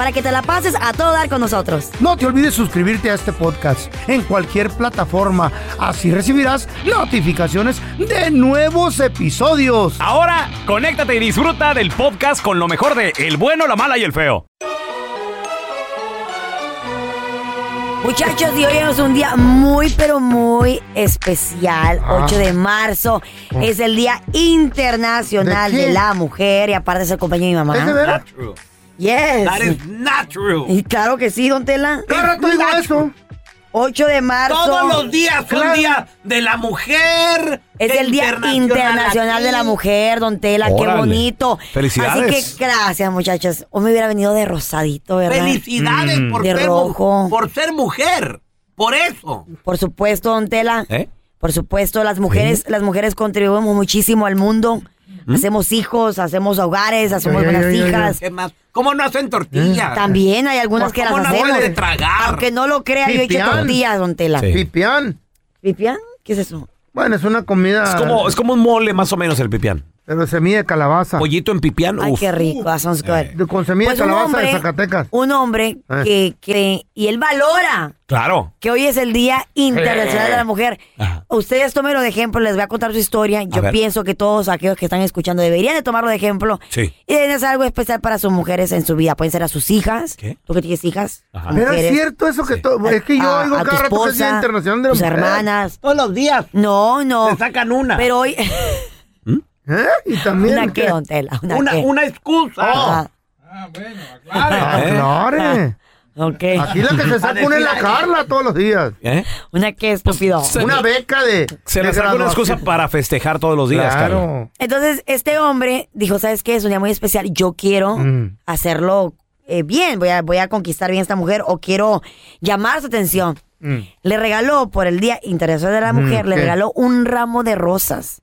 Para que te la pases a todo dar con nosotros. No te olvides suscribirte a este podcast en cualquier plataforma. Así recibirás notificaciones de nuevos episodios. Ahora, conéctate y disfruta del podcast con lo mejor de El bueno, la mala y el feo. Muchachos, y hoy es un día muy, pero muy especial. Ah. 8 de marzo es el Día Internacional ¿De la Mujer y aparte es el compañero de mi mamá. ¿Es de veras? Yes. That is not true. Y claro que sí, don Tela. Cada rato digo eso. 8 de marzo. Todos los días son Claro. día de la mujer. Es el Día Internacional de la Mujer, don Tela, qué bonito. Felicidades. Así que gracias, muchachos. Hoy me hubiera venido de rosadito, ¿verdad? Felicidades Mm. por, De ser, rojo. por ser mujer. Por eso. Por supuesto, don Tela. ¿Eh? Por supuesto, las mujeres, las mujeres contribuimos muchísimo al mundo. Hacemos hijos, hacemos hogares, hacemos ay, buenas ay, ay, hijas. ¿Qué más? ¿Cómo no hacen tortillas? También hay algunas que las ¿Cómo no hacemos. de tragar? Aunque no lo crea, yo he hecho Pipián. tortillas, don Tela. Sí. Pipián. ¿Pipián? ¿Qué es eso? Bueno, es una comida. Es como, es como un mole más o menos el pipián. Pero semilla de calabaza. Pollito en pipián. Ay, uf. qué rico. that sounds good. De- con semilla Pues de un calabaza de hombre, Zacatecas. un hombre Eh. que cree y él valora Claro. que hoy es el Día Internacional de la Mujer. Ajá. Ustedes tómenlo de ejemplo, les voy a contar su historia. Yo ver. pienso que todos aquellos que están escuchando deberían de tomarlo de ejemplo. Sí. Y deben hacer algo especial para sus mujeres en su vida. Pueden ser a sus hijas. ¿Qué? Tú que tienes hijas. Ajá. Pero es mujeres, cierto eso que Sí. todo. Es que yo a- oigo a tu cada rato que es Día esposa, Internacional de la tus Mujer. hermanas. Todos los días. No, no. Se sacan una. Pero hoy... ¿Eh? Y también. ¿Una qué, don Tela? ¿Una, Una, qué? una excusa. Ajá. Ah, claro. Ok. Aquí la que se saca una es la Carla todos los días. ¿Eh? ¿Una qué, estúpido? se- Una beca de. Se les saca una excusa para festejar todos los días, Carla. Claro. Entonces, este hombre dijo, ¿sabes qué? Es un día muy especial. Yo quiero Mm. hacerlo eh, bien. Voy a, voy a conquistar bien a esta mujer o quiero llamar su atención. Mm. Le regaló, por el Día Internacional de la Mm, Mujer, le regaló un ramo de rosas.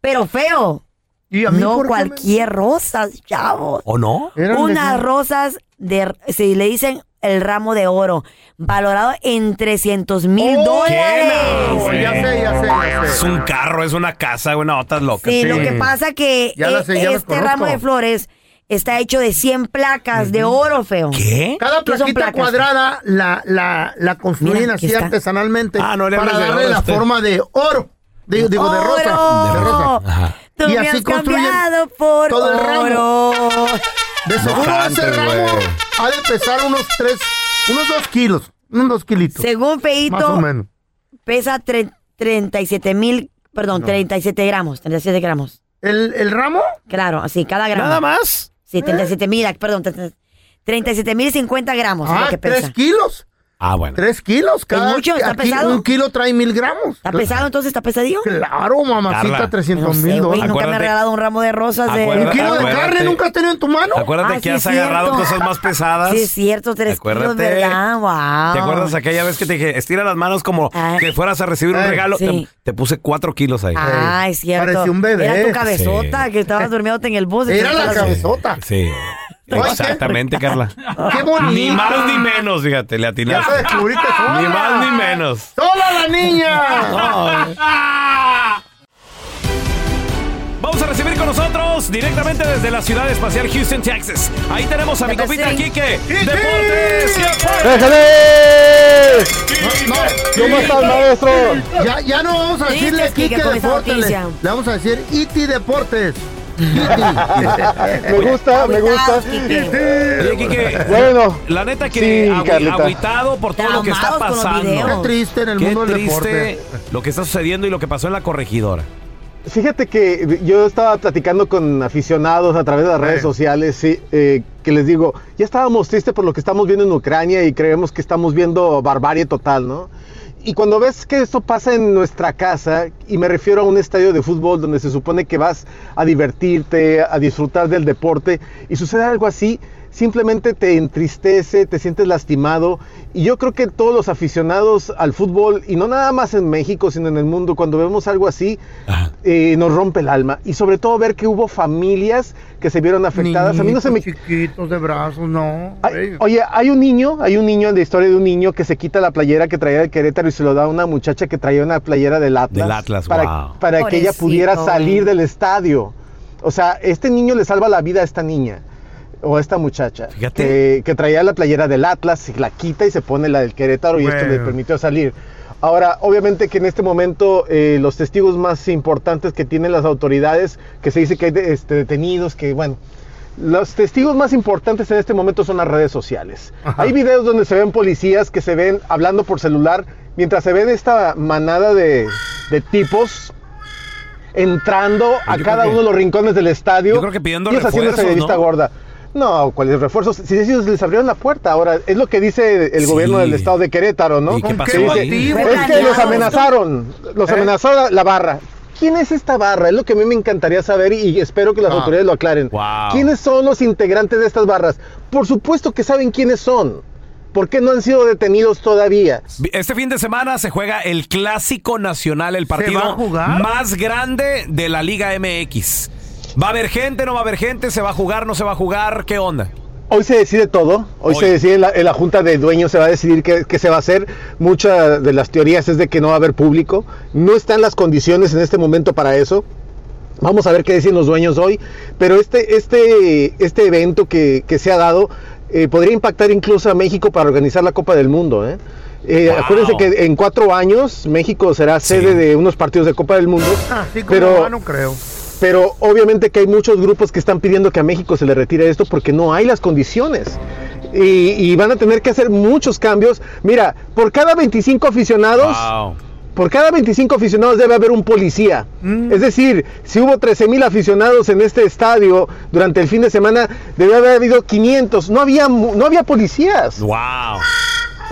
Pero feo. ¿Y a mí No por qué cualquier rosas, chavos. ¿O no? de- Unas rosas de, si le dicen el ramo de oro, valorado en 300 mil Oh, dólares. Ya sé, ya sé, ya Es sé. un carro, es una casa, una otras locas. Sí, Sí. lo que pasa que Ya las eh, sé, ya las este conozco. ramo de flores está hecho de 100 placas de oro, feo. ¿Qué? Cada ¿Qué son plaquita placas? cuadrada la, la, la construyen Mira, aquí así está. artesanalmente Ah, no le para hables de darle oro, la este. forma de oro. Digo, digo de rosa. De rosa. Ajá. Tú Y me así has cambiado por todo el ramo. oro. De seguro ese ramo güey. ha de pesar unos tres, unos dos kilos. Unos dos kilitos. Según más o Feito, menos. pesa tre- 37 mil, perdón, 37 gramos, 37 gramos. ¿El, el ramo? Claro, así, cada gramo. Nada más. Sí, 37 mil, perdón, 37 mil 50 gramos es Ah, lo que tres pesa. kilos. Ah, bueno. Tres kilos cada. mucho? ¿Está aquí pesado? Un kilo trae mil gramos. ¿Está pesado entonces? ¿Está pesadillo? Claro, mamacita, Carla. 300 No sé, mil dólares. nunca me ha regalado un ramo de rosas de... Acuérdate- ¿Un kilo de carne nunca has tenido en tu mano? Acuérdate Ah, que sí, has agarrado cosas más pesadas. Sí, es cierto, tres kilos, Acuérdate. ¿verdad? Wow. ¿Te acuerdas aquella vez que te dije, estira las manos como Ah. que fueras a recibir un Ay, regalo? sí. Te, te puse cuatro kilos ahí. Ah, es cierto. Parecía un bebé. Era tu cabezota Sí. que estabas durmiéndote en el bus. Era la cabezota. Sí. Exactamente, Carla. Qué bonito. Ni más ni menos, fíjate, le Ya atinaste. se descubriste sola. Ni más ni menos. ¡Sola la niña! Vamos a recibir con nosotros directamente desde la ciudad espacial Houston, Texas. Ahí tenemos a mi compita sí. Quique. Deportes. ¡Déjale! No, ¿Cómo estás, maestro? Ya, ya no vamos a decirle Kike Deportes. Le vamos a decir Iti Deportes. Me gusta, me gusta. Oye, Quique. Bueno, La neta que Sí, agü- Carlita. agüitado por todo lo que está pasando. Qué triste en el Qué mundo del triste deporte. lo que está sucediendo y lo que pasó en la corregidora. fíjate que yo estaba platicando con aficionados a través de las redes sociales, sí, eh, que les digo, ya estábamos tristes por lo que estamos viendo en Ucrania y creemos que estamos viendo barbarie total, ¿no? Y cuando ves que esto pasa en nuestra casa, y me refiero a un estadio de fútbol donde se supone que vas a divertirte, a disfrutar del deporte, y sucede algo así, simplemente te entristece, te sientes lastimado. Y yo creo que todos los aficionados al fútbol, y no nada más en México, sino en el mundo, cuando vemos algo así, eh, nos rompe el alma. Y sobre todo ver que hubo familias que se vieron afectadas. a mí no se me... Chiquitos de brazos, no. Ay, Ey. oye, hay un niño, hay un niño en la historia de un niño que se quita la playera que traía de Querétaro y se lo da a una muchacha que traía una playera del Atlas. Del Atlas, para, wow. para que ella pudiera salir del estadio. O sea, este niño le salva la vida a esta niña o a esta muchacha Fíjate. que, que traía la playera del Atlas, se la quita y se pone la del Querétaro y esto le permitió salir. Ahora, obviamente que en este momento eh, los testigos más importantes que tienen las autoridades, que se dice que hay de- este, detenidos, que bueno, los testigos más importantes en este momento son las redes sociales. Ajá. Hay videos donde se ven policías que se ven hablando por celular, mientras se ven esta manada de, de tipos entrando a cada que- uno de los rincones del estadio. yo creo que pidiendo y es haciéndose de refuerzos, vista ¿no? gorda. No, ¿cuáles refuerzos? Si ellos les abrieron la puerta, ahora es lo que dice el Sí. gobierno del estado de Querétaro, ¿no? ¿Y qué ¿Con pasó qué ahí? Es que los amenazaron, los ¿Eh? amenazó la, la barra. ¿Quién es esta barra? Es lo que a mí me encantaría saber y espero que las Ah. autoridades lo aclaren. Wow. ¿Quiénes son los integrantes de estas barras? Por supuesto que saben quiénes son. ¿Por qué no han sido detenidos todavía? Este fin de semana se juega el Clásico Nacional, el partido más grande de la Liga MX. ¿Va a haber gente, no va a haber gente? ¿Se va a jugar, no se va a jugar? ¿Qué onda? Hoy se decide todo, hoy, Hoy. se decide en la, en la junta de dueños, se va a decidir qué, qué se va a hacer. Muchas de las teorías es de que no va a haber público, no están las condiciones en este momento para eso. Vamos a ver qué deciden los dueños hoy, pero este, este, este evento que, que se ha dado eh, podría impactar incluso a México para organizar la Copa del Mundo. ¿eh? Eh, Wow. Acuérdense que en cuatro años México será Sí. sede de unos partidos de Copa del Mundo, Así como pero no creo. Pero obviamente que hay muchos grupos que están pidiendo que a México se le retire esto porque no hay las condiciones. Y, y van a tener que hacer muchos cambios. Mira, por cada 25 aficionados, Wow. por cada 25 aficionados debe haber un policía. Mm. Es decir, si hubo 13 mil aficionados en este estadio durante el fin de semana, debe haber habido 500. No había, no había policías. Wow.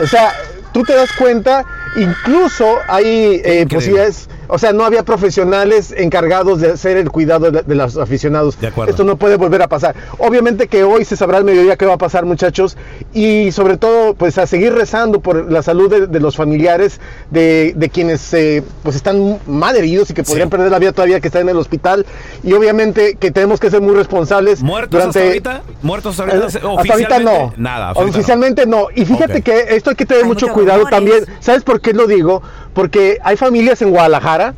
O sea, tú te das cuenta, incluso hay eh, posibilidades, o sea, no había profesionales encargados de hacer el cuidado de, de los aficionados. De acuerdo. Esto no puede volver a pasar. Obviamente que hoy se sabrá al mediodía qué va a pasar, muchachos, y sobre todo, pues a seguir rezando por la salud de, de los familiares, de, de quienes eh, pues están mal heridos y que podrían Sí. perder la vida todavía que están en el hospital, y obviamente que tenemos que ser muy responsables. ¿Muertos durante hasta ahorita? ¿Muertos hasta ahorita? eh, hasta ahorita Oficialmente, no. Nada. hasta ahorita no. Oficialmente no. Y fíjate que esto hay que tener Hay mucho cuidado rumores. también. ¿Sabes por qué lo digo? Porque hay familias en Guadalajara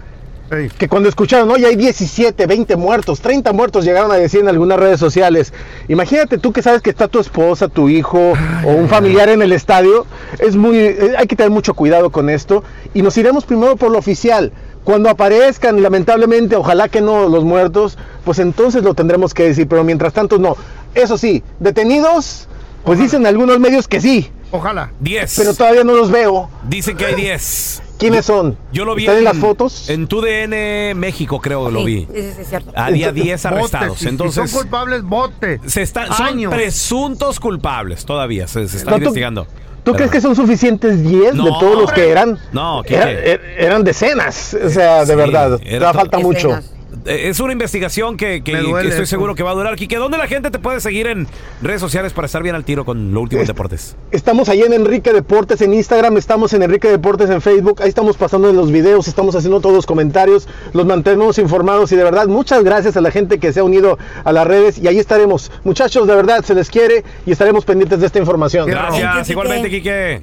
que cuando escucharon, oye, hay 17, 20 muertos, 30 muertos, llegaron a decir en algunas redes sociales. Imagínate tú que sabes que está tu esposa, tu hijo o un familiar en el estadio. Es muy, eh, hay que tener mucho cuidado con esto. Y nos iremos primero por lo oficial. Cuando aparezcan, lamentablemente, ojalá que no los muertos, pues entonces lo tendremos que decir. Pero mientras tanto, no. Eso sí, detenidos, pues dicen algunos medios que sí, Ojalá. 10. pero todavía no los veo. Dicen que hay 10. ¿Quiénes son? Yo lo vi ¿Están en las fotos? En tu DN México, creo que lo vi. sí, sí, es cierto. Había 10 Botes, arrestados. si Entonces, son culpables, bote. se están, son Años. presuntos culpables todavía. Se, se está No, tú- investigando. ¿Tú crees que son suficientes 10 No, de todos los que eran? No, er- eran decenas, o sea, de Sí, verdad. era falta mucho. Decenas. Es una investigación que, estoy seguro que va a durar. Quique, ¿dónde la gente te puede seguir en redes sociales para estar bien al tiro con lo último en deportes? Estamos ahí en Enrique Deportes en Instagram, estamos en Enrique Deportes en Facebook, ahí estamos pasando los videos, estamos haciendo todos los comentarios, los mantenemos informados y de verdad muchas gracias a la gente que se ha unido a las redes y ahí estaremos. Muchachos, de verdad se les quiere y estaremos pendientes de esta información. Gracias, Quique. igualmente, Quique.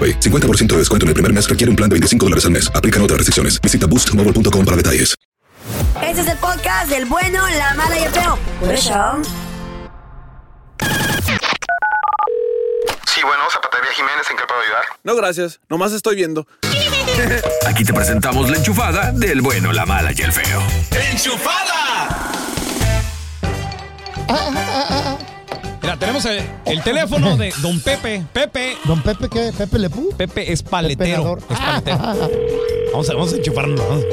AroPay. 50% de descuento en el primer mes requiere un plan de 25 dólares al mes. Aplican otras restricciones. Visita boostmobile.com para detalles. Este es el podcast del bueno, la mala y el feo. Por eso. Sí, bueno, Zapatería Jiménez, ¿en qué puedo ayudar? No, gracias. Nomás estoy viendo. Aquí te presentamos la enchufada del bueno, la mala y el feo. Mira, tenemos el, el teléfono de Don Pepe. Pepe. ¿Don Pepe qué? ¿Pepe Lepú? Pepe es paletero. Pepeador. Es paletero. Vamos a, vamos a enchufarnos.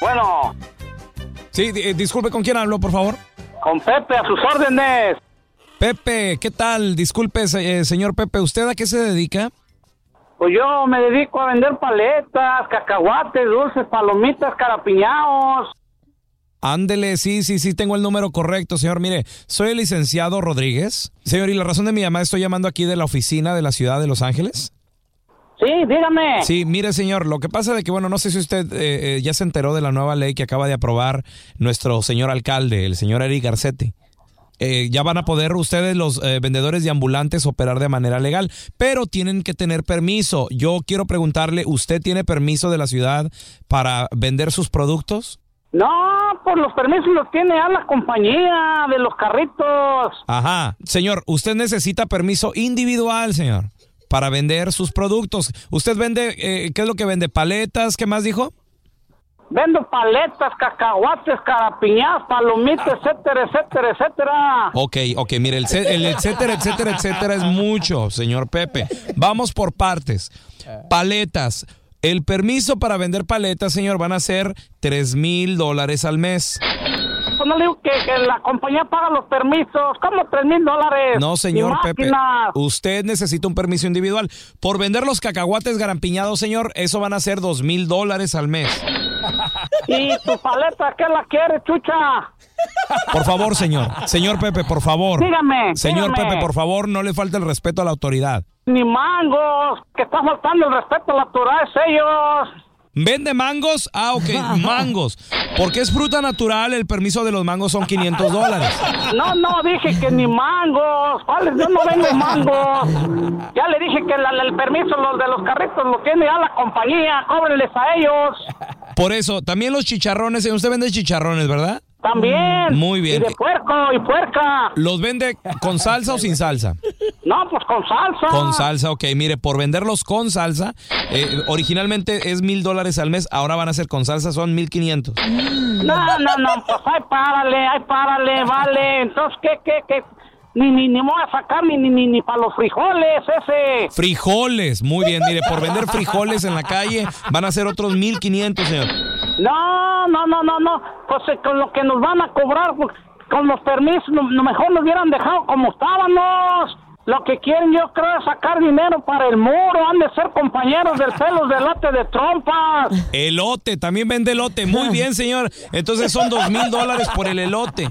Bueno, Sí, di- eh, disculpe, ¿con quién hablo, por favor? con Pepe a sus órdenes. Pepe, ¿qué tal? Disculpe, eh, señor Pepe, ¿usted a qué se dedica? Pues yo me dedico a vender paletas, cacahuates, dulces, palomitas, carapiñaos. Ándele, sí, sí, sí, tengo el número correcto, señor. Mire, soy el licenciado Rodríguez. Señor, y la razón de mi llamada, estoy llamando aquí de la oficina de la ciudad de Los Ángeles. Sí, dígame. Sí, mire, señor, lo que pasa de que, bueno, no sé si usted eh, eh, ya se enteró de la nueva ley que acaba de aprobar nuestro señor alcalde, el señor Eric Garcetti. Eh, ya van a poder ustedes, los eh, vendedores de ambulantes, operar de manera legal, pero tienen que tener permiso. Yo quiero preguntarle, ¿usted tiene permiso de la ciudad para vender sus productos? No, pues los permisos los tiene a la compañía de los carritos. Ajá. Señor, usted necesita permiso individual, señor, para vender sus productos. ¿Usted vende, eh, qué es lo que vende? ¿Paletas? ¿Qué más dijo? Vendo paletas, cacahuates, carapiñadas, palomitas, etcétera, etcétera, etcétera. Ok, ok, mire, el, etcétera, etcétera, etcétera es mucho, señor Pepe. Vamos por partes. Paletas. El permiso para vender paletas, señor, van a ser 3 mil dólares al mes. Pues no le digo que, que la compañía paga los permisos. ¿Cómo tres mil dólares? No, señor Pepe. Usted necesita un permiso individual. Por vender los cacahuates garampiñados, señor, eso van a ser 2 mil dólares al mes. ¿Y tu paleta qué la quiere, chucha? Por favor, señor. Señor Pepe, por favor. Dígame, Señor dígame. Pepe, por favor, no le falte el respeto a la autoridad. Ni mangos, que está faltando el respeto a la autoridad es ellos. ¿Vende mangos? Ah, ok, mangos. Porque es fruta natural, el permiso de los mangos son 500 dólares. No, no, dije que ni mangos. ¿Cuáles? Yo no vendo mangos. Ya le dije que la- el permiso los de los carritos lo tiene ya la compañía. Cóbrenles a ellos. Por eso, también los chicharrones, usted vende chicharrones, ¿verdad? También. Muy bien. Y de puerco y puerca. ¿Los vende con salsa o sin salsa? No, pues con salsa. Con salsa, ok. Mire, por venderlos con salsa, eh, originalmente es mil dólares al mes, ahora van a ser con salsa, son mil quinientos. No, no, no, pues ay, párale, ay, párale, vale. Entonces, ¿qué, qué, qué? Ni, ni, ni me voy a sacar ni, ni, ni, ni para los frijoles, ese. Frijoles, muy bien. Mire, por vender frijoles en la calle van a ser otros mil quinientos, señor. No, no, no, no, no. Pues eh, con lo que nos van a cobrar, con los permisos, no, mejor nos hubieran dejado como estábamos. Lo que quieren yo creo es sacar dinero para el muro, han de ser compañeros del pelos de lote de trompas. Elote, también vende elote. Muy bien, señor. Entonces son dos mil dólares por el elote.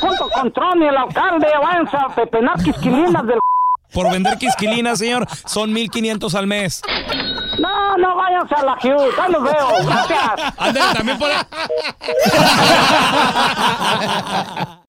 Junto con Tron y el alcalde, váyanse a pepenar quisquilinas del... Por vender quisquilinas, señor, son mil quinientos al mes. No, no, váyanse a la Hughes, ahí los veo, gracias. Ándale, también por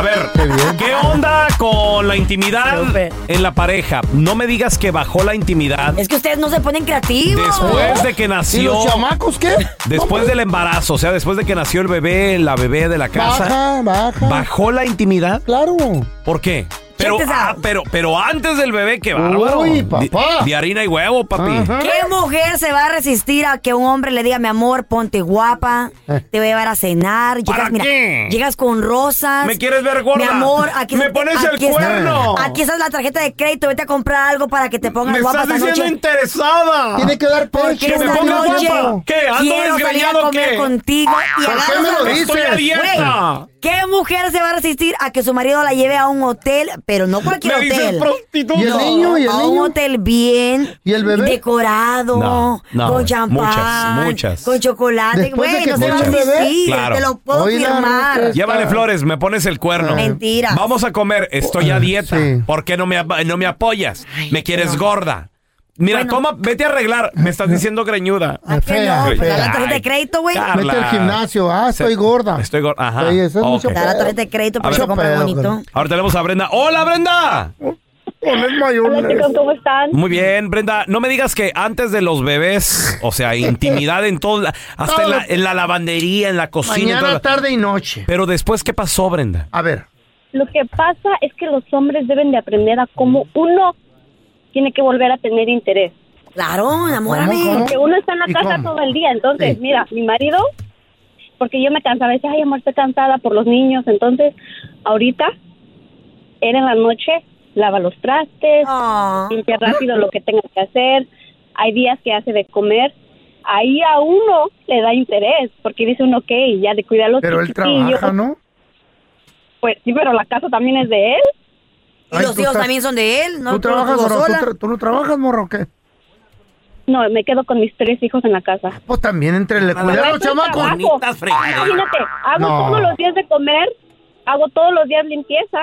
A ver, ¿qué onda con la intimidad en la pareja? No me digas que bajó la intimidad Es que ustedes no se ponen creativos. después de que ¿Y nació. los chamacos qué? Después del embarazo, o sea, después de que nació el bebé, la bebé de la casa. Baja, baja. ¿Bajó la intimidad? Claro. ¿Por qué? Pero, ah, pero, pero antes del bebé, qué bárbaro. Uy, papá. De, harina y huevo, papi. Ajá. ¿Qué mujer se va a resistir a que un hombre le diga, mi amor, ponte guapa, te voy a llevar a cenar? Llegas, ¿Para mira, qué? llegas con rosas. ¿Me quieres ver gorda? Mi amor, aquí ¡Me pones el aquí está- cuerno! aquí está la tarjeta de crédito, vete a comprar algo para que te pongas Me guapa estás esta diciendo noche. interesada. Tiene que dar Porque pecho. me ponga guapa. ¿Qué? ¿Ando quiero salir a comer qué? contigo y ¿Por qué me lo dices? Estoy a dieta. Güey, ¿Qué mujer se va a resistir a que su marido la lleve a un hotel, pero no cualquier Me hotel? prostituta. ¿Y el niño? ¿Y el a un hotel bien ¿Y el bebé? decorado, No, no, con champán, Muchas, muchas. con chocolate. Después de Güey, que no se va a resistir, Claro. te lo puedo Oiga, firmar. Llévale flores, me pones el cuerno. Mentira. Vamos a comer, estoy a dieta. Sí. ¿Por qué no me, no me apoyas? me quieres gorda. Mira, Bueno. toma, vete a arreglar. Me estás diciendo greñuda. ¿A qué Fea, no? Fea. da la tarjeta de crédito, güey. Mete al gimnasio. Ah, estoy gorda. Estoy gorda. Ajá. Sí, eso es mucho. Da la tarjeta de crédito para que compre bonito. Ahora tenemos a Brenda. ¡Hola, Brenda! Poner mayonesa. ¿cómo están? Muy bien, Brenda. No me digas que antes de los bebés, o sea, intimidad en todo, la- hasta en la, en la lavandería, en la cocina. Mañana, tarde y noche. Pero después, ¿qué pasó, Brenda? A ver. Lo que pasa es que los hombres deben de aprender a cómo uno tiene que volver a tener interés. Claro, enamórame. ¿Cómo, cómo? Porque uno está en la ¿Y casa cómo? todo el día. Entonces, Sí. mira, mi marido, porque yo me cansaba, decía, ay, amor, estoy cansada por los niños. Entonces, ahorita, él en la noche lava los trastes, Ah. limpia rápido lo que tenga que hacer. Hay días que hace de comer. Ahí a uno le da interés, porque dice uno, ok, ya de cuidar a los Pero él chiquitillos. trabaja, ¿no? Pues sí, pero la casa también es de él. Y Ay, los tú hijos estás- también son de él, ¿no? ¿Tú trabajas, tú morro? ¿Tú, sola. tra- tú no trabajas, morro, o qué? No, me quedo con mis tres hijos en la casa. Pues también entre el cuidado, Eso es chamacos. trabajo. Imagínate, hago No. todos los días de comer, hago todos los días limpieza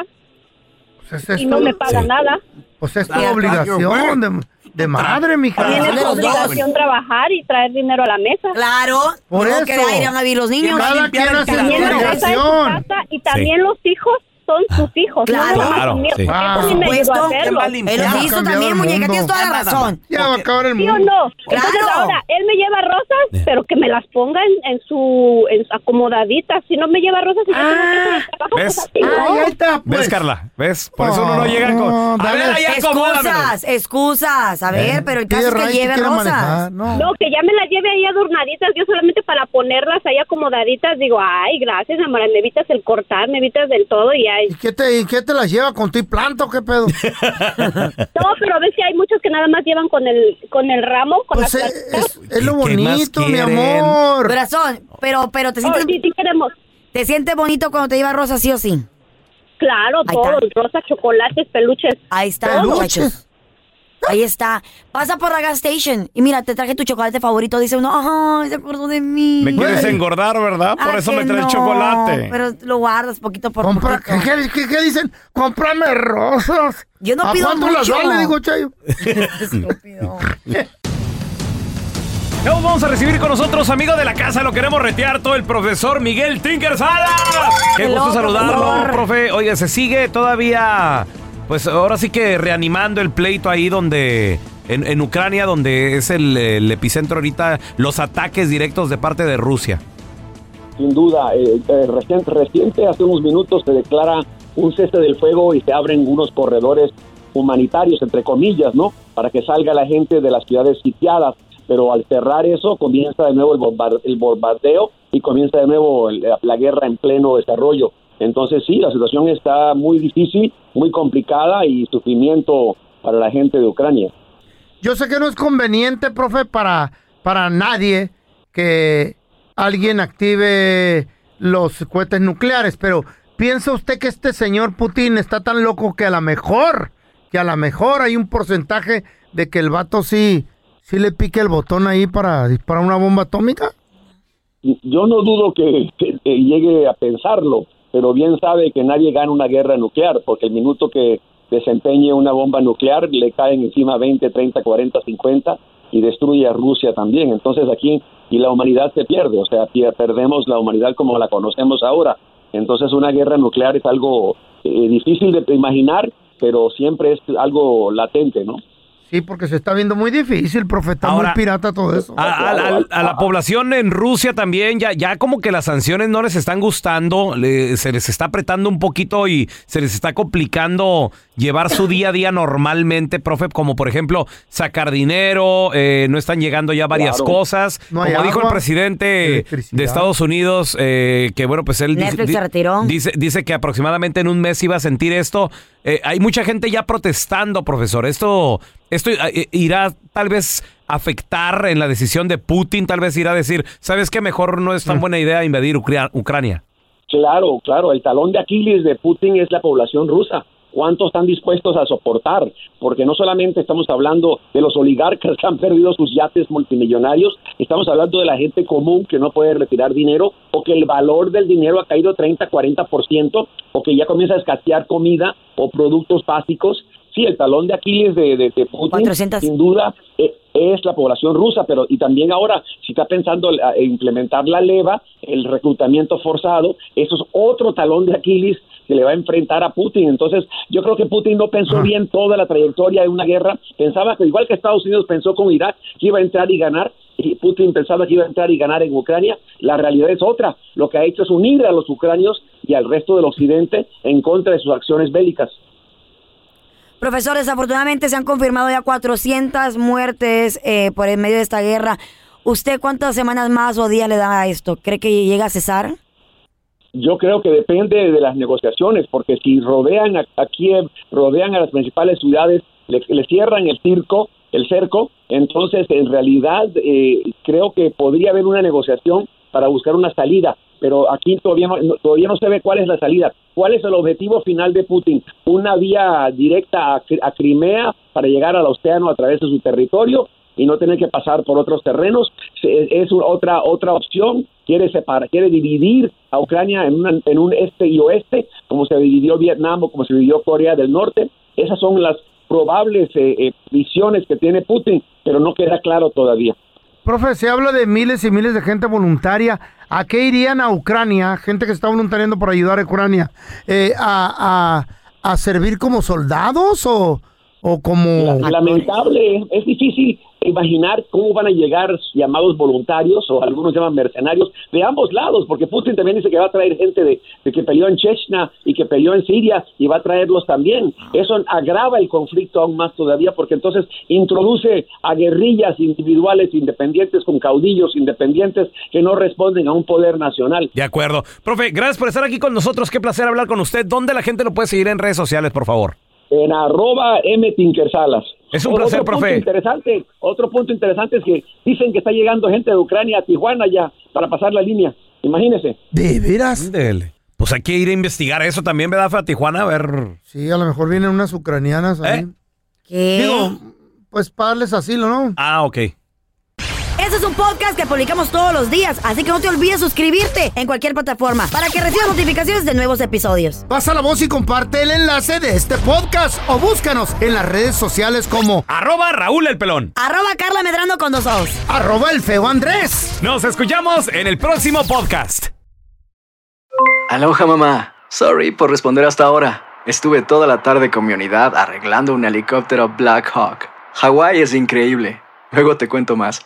Pues es y no tu- me pagan sí. nada. Pues es tu Sí, obligación de, de madre, mija. Los dos. obligación trabajar y traer dinero a la mesa. Claro. Por no eso. que irán a vivir los niños. Cada quien hace su También la casa es su obligación. casa y también los hijos son sus hijos. Claro. no Claro, sí. Ah, eso sí me ayudó a hacerlo. Él Ya a hizo también, muñeca, mundo. tienes toda la razón. Ya va a acabar el ¿Sí o mundo. no? Entonces Claro. ahora, él me lleva rosas, pero que me las ponga en, en su en su acomodaditas. Si no me lleva rosas y yo tengo que hacer el trabajo, ¿Ves? pues ¿no? Ay, ahí está, pues. ¿Ves, Carla? ¿Ves? Por eso uno no Oh, llega con. A dale. ver, ahí. Excusas, excusas. A ver, Eh, pero el caso es que si lleve rosas. No. No, que ya me las lleve ahí adornaditas, yo solamente para ponerlas ahí acomodaditas, digo, ay, gracias, amor, me evitas el cortar, me evitas del todo y ¿Y qué te, y qué te las lleva con tu planta o qué pedo? No, pero ves que hay muchos que nada más llevan con el con el ramo, con Pues las es, es- es lo ¿Qué más bonito, mi amor. Corazón, pero, pero te Oh, sientes, sí, sí queremos. te sientes bonito cuando te lleva rosas, sí o sí. Claro, está. rosas, chocolates, peluches. Ahí está, Peluches. Ahí está. Pasa por la gas station y mira, te traje tu chocolate favorito. Dice uno, ay, se acordó de mí. Me quieres Güey. engordar, ¿verdad? Por Ah, eso que me traes no, chocolate. Pero lo guardas poquito por Compra, poquito. ¿qué, qué, qué dicen? Cómprame rosas. Yo no ¿A pido cuánto las mucho. vale? Digo, Chayo. Estúpido. Luego vamos a recibir con nosotros, amigo de la casa, lo queremos retear todo el profesor Miguel Tinker Sala. Qué Hello, gusto saludarlo, profesor. profe. Oye, se sigue todavía, pues ahora sí que reanimando el pleito ahí donde, en, en Ucrania, donde es el, epicentro ahorita, los ataques directos de parte de Rusia. Sin duda, eh, eh, reciente, reciente, hace unos minutos se declara un cese del fuego y se abren unos corredores humanitarios, entre comillas, ¿no? Para que salga la gente de las ciudades sitiadas. Pero al cerrar eso, comienza de nuevo el, bombar- el bombardeo y comienza de nuevo la guerra en pleno desarrollo. Entonces, sí, la situación está muy difícil, muy complicada y sufrimiento para la gente de Ucrania. Yo sé que no es conveniente, profe, para, para nadie que alguien active los cohetes nucleares, pero ¿piensa usted que este señor Putin está tan loco que a lo mejor, que a lo mejor hay un porcentaje de que el vato sí, sí le pique el botón ahí para disparar una bomba atómica? Yo no dudo que, que- que llegue a pensarlo, pero bien sabe que nadie gana una guerra nuclear, porque el minuto que desempeñe una bomba nuclear le caen encima 20, 30, 40, 50 y destruye a Rusia también. Entonces aquí y la humanidad se pierde, o sea, perdemos la humanidad como la conocemos ahora. Entonces una guerra nuclear es algo eh, difícil de imaginar, pero siempre es algo latente, ¿no? Sí, porque se está viendo muy difícil, profe, está Ahora- muy pirata todo eso. A, a- a- a la población en Rusia también, ya, ya como que las sanciones no les están gustando, le- se les está apretando un poquito y se les está complicando llevar su día a día normalmente, profe, como por ejemplo sacar dinero, eh, no están llegando ya varias Claro. cosas. No como dijo el presidente de Estados Unidos, eh, que bueno, pues él dice- Netflix di- se retiró. Dice, dice que aproximadamente en un mes iba a sentir esto. Eh, hay mucha gente ya protestando, profesor. Esto, esto eh, irá tal vez afectar en la decisión de Putin, tal vez irá a decir, ¿sabes qué? Mejor no es tan buena idea invadir Ucra- Ucrania. Claro, claro, el talón de Aquiles de Putin es la población rusa. ¿Cuántos están dispuestos a soportar? Porque no solamente estamos hablando de los oligarcas que han perdido sus yates multimillonarios, estamos hablando de la gente común que no puede retirar dinero o que el valor del dinero ha caído 30, 40% o que ya comienza a escasear comida o productos básicos. Sí, el talón de Aquiles de, de- de Putin, sin duda, eh, es la población rusa, pero y también ahora, si está pensando eh, implementar la leva, el reclutamiento forzado, eso es otro talón de Aquiles que le va a enfrentar a Putin. Entonces, yo creo que Putin no pensó bien toda la trayectoria de una guerra. Pensaba que, igual que Estados Unidos pensó con Irak, que iba a entrar y ganar, y Putin pensaba que iba a entrar y ganar en Ucrania. La realidad es otra. Lo que ha hecho es unir a los ucranios y al resto del occidente en contra de sus acciones bélicas. Profesor, desafortunadamente se han confirmado ya 400 muertes eh, por el medio de esta guerra. ¿Usted cuántas semanas más o días le da a esto? ¿Cree que llega a cesar? Yo creo que depende de las negociaciones, porque si rodean a, a Kiev, rodean a las principales ciudades, le, le cierran el circo, el cerco, entonces en realidad eh, creo que podría haber una negociación para buscar una salida, pero aquí todavía no, todavía no se ve cuál es la salida. ¿Cuál es el objetivo final de Putin? ¿Una vía directa a, Cri- a Crimea para llegar al océano a través de su territorio? y no tener que pasar por otros terrenos es otra otra opción quiere separar quiere dividir a Ucrania en, una- en un este y oeste como se dividió Vietnam o como se dividió Corea del Norte esas son las probables eh, eh, visiones que tiene Putin pero no queda claro todavía Profe, se habla de miles y miles de gente voluntaria. ¿A qué irían a Ucrania? Gente que está voluntariando por ayudar a Ucrania. Eh, a, a- a servir como soldados o, o como... lamentable, es difícil imaginar cómo van a llegar llamados voluntarios o algunos llaman mercenarios de ambos lados, porque Putin también dice que va a traer gente de, de que peleó en Chechnya y que peleó en Siria y va a traerlos también. Eso agrava el conflicto aún más todavía porque entonces introduce a guerrillas individuales independientes con caudillos independientes que no responden a un poder nacional. De acuerdo. Profe, gracias por estar aquí con nosotros. Qué placer hablar con usted. ¿Dónde la gente lo puede seguir en redes sociales, por favor? en arroba M. Es un Otro placer, punto profe. Interesante, otro punto interesante es que dicen que está llegando gente de Ucrania a Tijuana ya para pasar la línea. Imagínese. ¿De veras? Pues hay que ir a investigar eso también, ¿verdad? A Tijuana, a ver. Sí, a lo mejor vienen unas ucranianas ahí. ¿Qué? Digo, pues para darles asilo, ¿no? Ah, ok. Este es un podcast que publicamos todos los días, así que no te olvides suscribirte en cualquier plataforma para que recibas notificaciones de nuevos episodios. Pasa la voz y comparte el enlace de este podcast o búscanos en las redes sociales como Arroba Raúl el Pelón. Arroba Carla Medrano con dos ojos. arroba el feo Andrés. Nos escuchamos en el próximo podcast. Aloha mamá. Sorry por responder hasta ahora. Estuve toda la tarde con mi unidad arreglando un helicóptero Black Hawk. Hawái es increíble. Luego te cuento más.